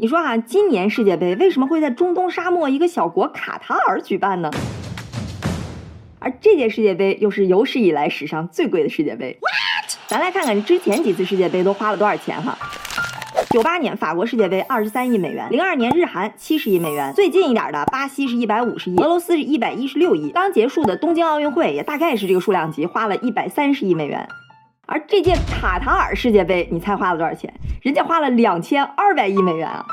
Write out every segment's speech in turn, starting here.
你说啊，今年世界杯为什么会在中东沙漠一个小国卡塔尔举办呢？而这届世界杯又是有史以来史上最贵的世界杯。咱来看看之前几次世界杯都花了多少钱哈。九八年法国世界杯二十三亿美元，零二年日韩七十亿美元，最近一点的巴西是一百五十亿，俄罗斯是一百一十六亿，刚结束的东京奥运会也大概是这个数量级，花了一百三十亿美元。而这届卡塔尔世界杯，你猜花了多少钱？人家花了两千二百亿美元啊！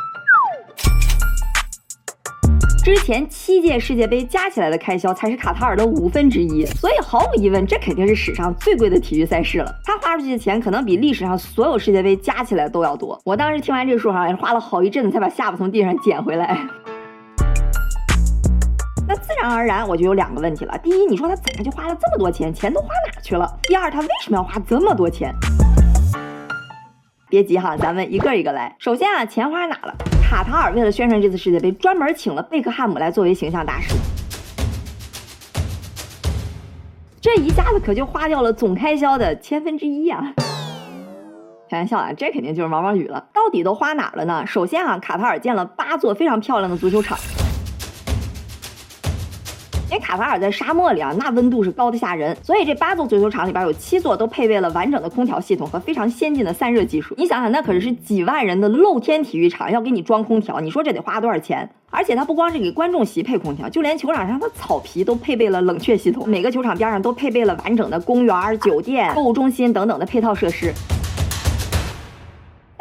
之前七届世界杯加起来的开销才是卡塔尔的五分之一，所以毫无疑问，这肯定是史上最贵的体育赛事了。他花出去的钱可能比历史上所有世界杯加起来都要多。我当时听完这个数，好像花了好一阵子才把下巴从地上捡回来。自然而然，我就有两个问题了。第一，你说他怎么就花了这么多钱？钱都花哪去了？第二，他为什么要花这么多钱？别急哈，咱们一个一个来。首先啊，钱花哪了？卡塔尔为了宣传这次世界杯，专门请了贝克汉姆来作为形象大使。这一下子可就花掉了总开销的千分之一啊！开玩笑啊，这肯定就是毛毛雨了。到底都花哪了呢？首先啊，卡塔尔建了八座非常漂亮的足球场。因为卡塔尔在沙漠里啊，那温度是高的吓人，所以这八座足球场里边有七座都配备了完整的空调系统和非常先进的散热技术。你想想，那可是几万人的露天体育场，要给你装空调，你说这得花多少钱？而且它不光是给观众席配空调，就连球场上的草皮都配备了冷却系统，每个球场边上都配备了完整的公园、酒店、购物中心等等的配套设施。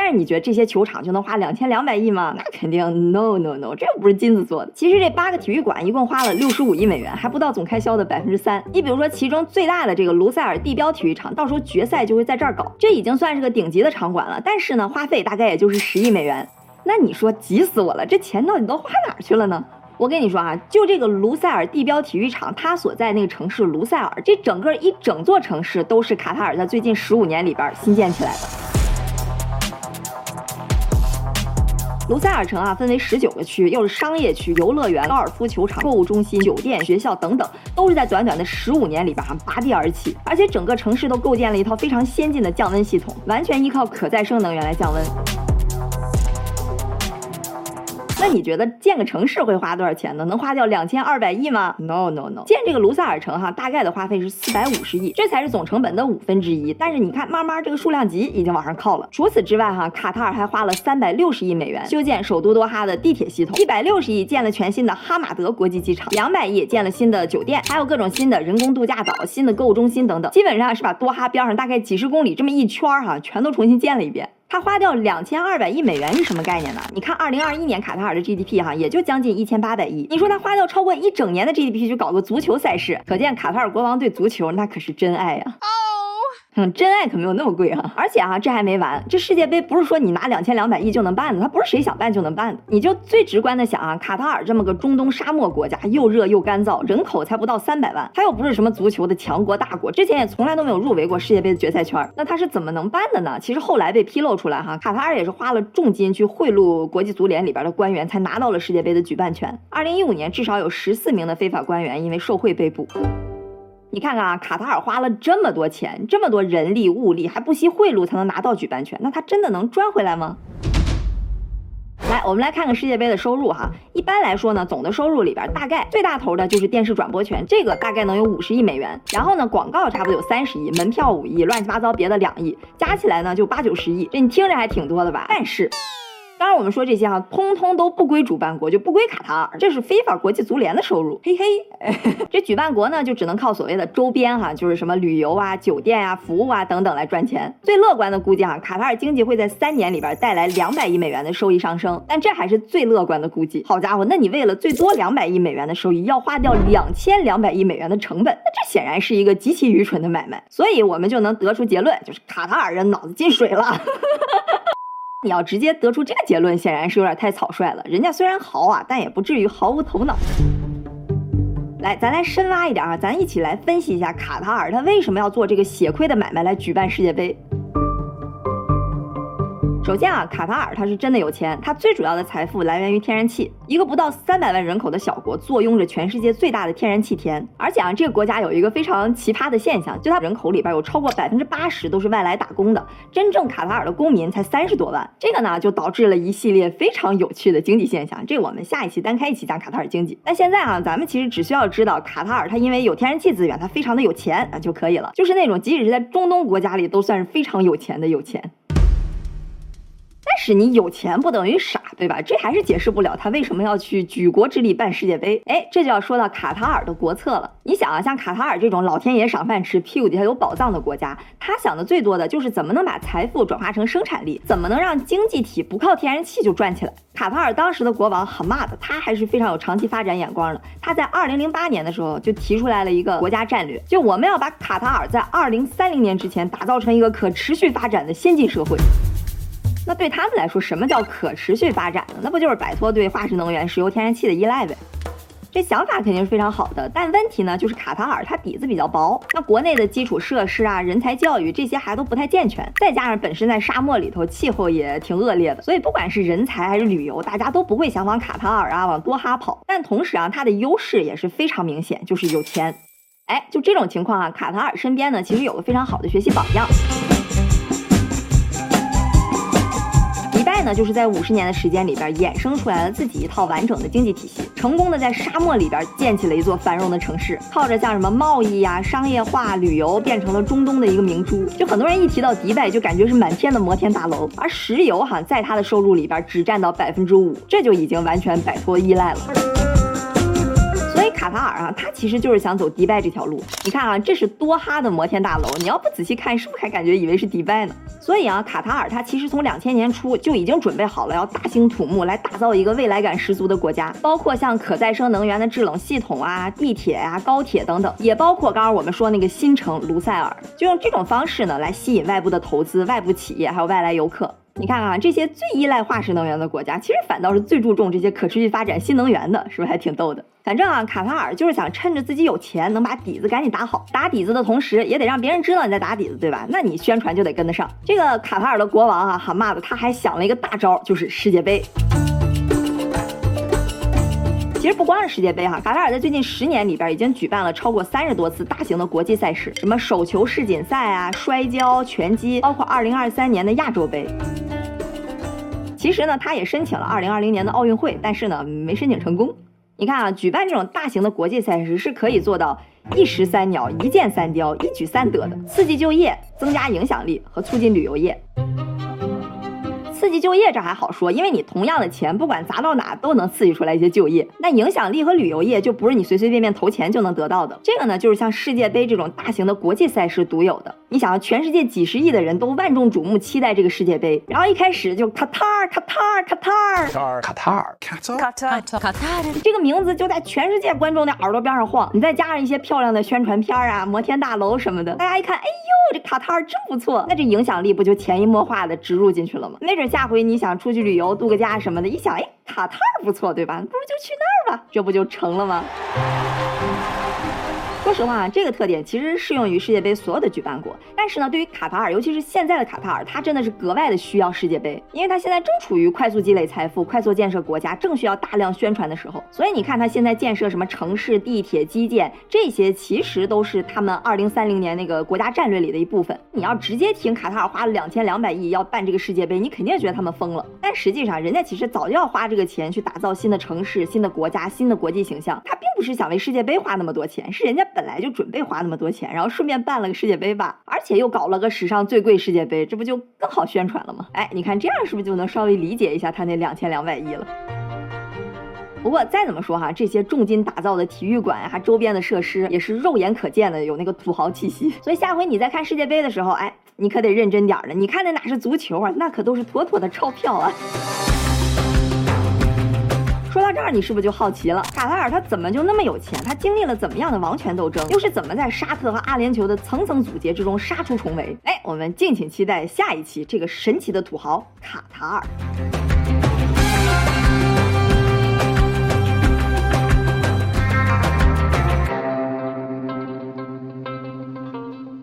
但是你觉得这些球场就能花两千两百亿吗？那肯定 no no no，这又不是金子做的。其实这八个体育馆一共花了六十五亿美元，还不到总开销的百分之三。你比如说，其中最大的这个卢塞尔地标体育场，到时候决赛就会在这儿搞，这已经算是个顶级的场馆了。但是呢，花费大概也就是十亿美元。那你说急死我了，这钱到底都花哪儿去了呢？我跟你说啊，就这个卢塞尔地标体育场，它所在那个城市卢塞尔，这整个一整座城市都是卡塔尔在最近十五年里边新建起来的。卢塞尔城啊，分为十九个区，又是商业区、游乐园、高尔夫球场、购物中心、酒店、学校等等，都是在短短的十五年里边哈拔地而起，而且整个城市都构建了一套非常先进的降温系统，完全依靠可再生能源来降温。那你觉得建个城市会花多少钱呢？能花掉两千二百亿吗？No No No，建这个卢塞尔城哈，大概的花费是四百五十亿，这才是总成本的五分之一。但是你看，慢慢这个数量级已经往上靠了。除此之外哈，卡塔尔还花了三百六十亿美元修建首都多哈的地铁系统，一百六十亿建了全新的哈马德国际机场，两百亿建了新的酒店，还有各种新的人工度假岛、新的购物中心等等，基本上是把多哈边上大概几十公里这么一圈哈，全都重新建了一遍。他花掉两千二百亿美元是什么概念呢？你看，二零二一年卡塔尔的 GDP 哈，也就将近一千八百亿。你说他花掉超过一整年的 GDP 去搞个足球赛事，可见卡塔尔国王对足球那可是真爱呀。嗯，真爱可没有那么贵哈，而且哈，这还没完，这世界杯不是说你拿两千两百亿就能办的，它不是谁想办就能办的。你就最直观的想啊，卡塔尔这么个中东沙漠国家，又热又干燥，人口才不到三百万，他又不是什么足球的强国大国，之前也从来都没有入围过世界杯的决赛圈，那他是怎么能办的呢？其实后来被披露出来哈，卡塔尔也是花了重金去贿赂国际足联里边的官员，才拿到了世界杯的举办权。二零一五年，至少有十四名的非法官员因为受贿被捕。你看看啊，卡塔尔花了这么多钱，这么多人力物力，还不惜贿赂才能拿到举办权，那他真的能赚回来吗？来，我们来看看世界杯的收入哈。一般来说呢，总的收入里边大概最大头的就是电视转播权，这个大概能有五十亿美元。然后呢，广告差不多有三十亿，门票五亿，乱七八糟别的两亿，加起来呢就八九十亿。这你听着还挺多的吧？但是。当然，我们说这些哈，通通都不归主办国，就不归卡塔尔，这是非法国际足联的收入。嘿嘿，这举办国呢，就只能靠所谓的周边哈，就是什么旅游啊、酒店啊、服务啊等等来赚钱。最乐观的估计哈，卡塔尔经济会在三年里边带来两百亿美元的收益上升，但这还是最乐观的估计。好家伙，那你为了最多两百亿美元的收益，要花掉两千两百亿美元的成本，那这显然是一个极其愚蠢的买卖。所以我们就能得出结论，就是卡塔尔人脑子进水了。你要直接得出这个结论，显然是有点太草率了。人家虽然豪啊，但也不至于毫无头脑。来，咱来深挖一点啊，咱一起来分析一下卡塔尔他为什么要做这个血亏的买卖来举办世界杯。首先啊，卡塔尔它是真的有钱，它最主要的财富来源于天然气。一个不到三百万人口的小国，坐拥着全世界最大的天然气田。而且啊，这个国家有一个非常奇葩的现象，就它人口里边有超过百分之八十都是外来打工的，真正卡塔尔的公民才三十多万。这个呢，就导致了一系列非常有趣的经济现象。这我们下一期单开一期讲卡塔尔经济。那现在啊，咱们其实只需要知道卡塔尔它因为有天然气资源，它非常的有钱啊就可以了。就是那种即使是在中东国家里都算是非常有钱的有钱。是你有钱不等于傻，对吧？这还是解释不了他为什么要去举国之力办世界杯。哎，这就要说到卡塔尔的国策了。你想啊，像卡塔尔这种老天爷赏饭吃、屁股底下有宝藏的国家，他想的最多的就是怎么能把财富转化成生产力，怎么能让经济体不靠天然气就转起来。卡塔尔当时的国王哈马德，他还是非常有长期发展眼光的。他在二零零八年的时候就提出来了一个国家战略，就我们要把卡塔尔在二零三零年之前打造成一个可持续发展的先进社会。那对他们来说，什么叫可持续发展呢？那不就是摆脱对化石能源、石油、天然气的依赖呗？这想法肯定是非常好的，但问题呢，就是卡塔尔它底子比较薄，那国内的基础设施啊、人才教育这些还都不太健全，再加上本身在沙漠里头，气候也挺恶劣的，所以不管是人才还是旅游，大家都不会想往卡塔尔啊、往多哈跑。但同时啊，它的优势也是非常明显，就是有钱。哎，就这种情况啊，卡塔尔身边呢，其实有个非常好的学习榜样。那就是在五十年的时间里边，衍生出来了自己一套完整的经济体系，成功的在沙漠里边建起了一座繁荣的城市，靠着像什么贸易呀、商业化、旅游，变成了中东的一个明珠。就很多人一提到迪拜，就感觉是满天的摩天大楼，而石油哈，在他的收入里边只占到百分之五，这就已经完全摆脱依赖了。卡塔尔啊，他其实就是想走迪拜这条路。你看啊，这是多哈的摩天大楼，你要不仔细看，是不是还感觉以为是迪拜呢？所以啊，卡塔尔它其实从两千年初就已经准备好了，要大兴土木来打造一个未来感十足的国家，包括像可再生能源的制冷系统啊、地铁啊、高铁等等，也包括刚刚我们说那个新城卢塞尔，就用这种方式呢来吸引外部的投资、外部企业还有外来游客。你看啊，这些最依赖化石能源的国家，其实反倒是最注重这些可持续发展新能源的，是不是还挺逗的？反正啊，卡塔尔就是想趁着自己有钱，能把底子赶紧打好。打底子的同时，也得让别人知道你在打底子，对吧？那你宣传就得跟得上。这个卡塔尔的国王啊，哈马的，他还想了一个大招，就是世界杯。其实不光是世界杯哈，卡塔尔在最近十年里边已经举办了超过三十多次大型的国际赛事，什么手球世锦赛啊、摔跤、拳击，包括二零二三年的亚洲杯。其实呢，他也申请了二零二零年的奥运会，但是呢，没申请成功。你看啊，举办这种大型的国际赛事是可以做到一石三鸟、一箭三雕、一举三得的，刺激就业、增加影响力和促进旅游业。刺激就业这还好说，因为你同样的钱，不管砸到哪都能刺激出来一些就业。那影响力和旅游业就不是你随随便便投钱就能得到的。这个呢，就是像世界杯这种大型的国际赛事独有的。你想，全世界几十亿的人都万众瞩目期待这个世界杯，然后一开始就卡塔尔，卡塔尔，卡塔尔，卡塔尔，卡塔尔，卡塔尔，卡塔尔，这个名字就在全世界观众的耳朵边上晃。你再加上一些漂亮的宣传片啊，摩天大楼什么的，大家一看，哎呦，这卡塔尔真不错，那这影响力不就潜移默化的植入进去了吗？没准下回你想出去旅游度个假什么的，一想，哎，卡塔尔不错，对吧？不如就去那儿吧，这不就成了吗？说实话，这个特点其实适用于世界杯所有的举办国。但是呢，对于卡塔尔，尤其是现在的卡塔尔，它真的是格外的需要世界杯，因为它现在正处于快速积累财富、快速建设国家，正需要大量宣传的时候。所以你看，它现在建设什么城市、地铁、基建，这些其实都是他们二零三零年那个国家战略里的一部分。你要直接听卡塔尔花了两千两百亿要办这个世界杯，你肯定觉得他们疯了。但实际上，人家其实早就要花这个钱去打造新的城市、新的国家、新的国际形象。他并不是想为世界杯花那么多钱，是人家。本来就准备花那么多钱，然后顺便办了个世界杯吧，而且又搞了个史上最贵世界杯，这不就更好宣传了吗？哎，你看这样是不是就能稍微理解一下他那两千两百亿了？不过再怎么说哈，这些重金打造的体育馆呀，周边的设施也是肉眼可见的有那个土豪气息。所以下回你在看世界杯的时候，哎，你可得认真点儿了。你看那哪是足球啊，那可都是妥妥的钞票啊！说到这儿，你是不是就好奇了？卡塔尔他怎么就那么有钱？他经历了怎么样的王权斗争？又是怎么在沙特和阿联酋的层层阻截之中杀出重围？哎，我们敬请期待下一期这个神奇的土豪卡塔尔。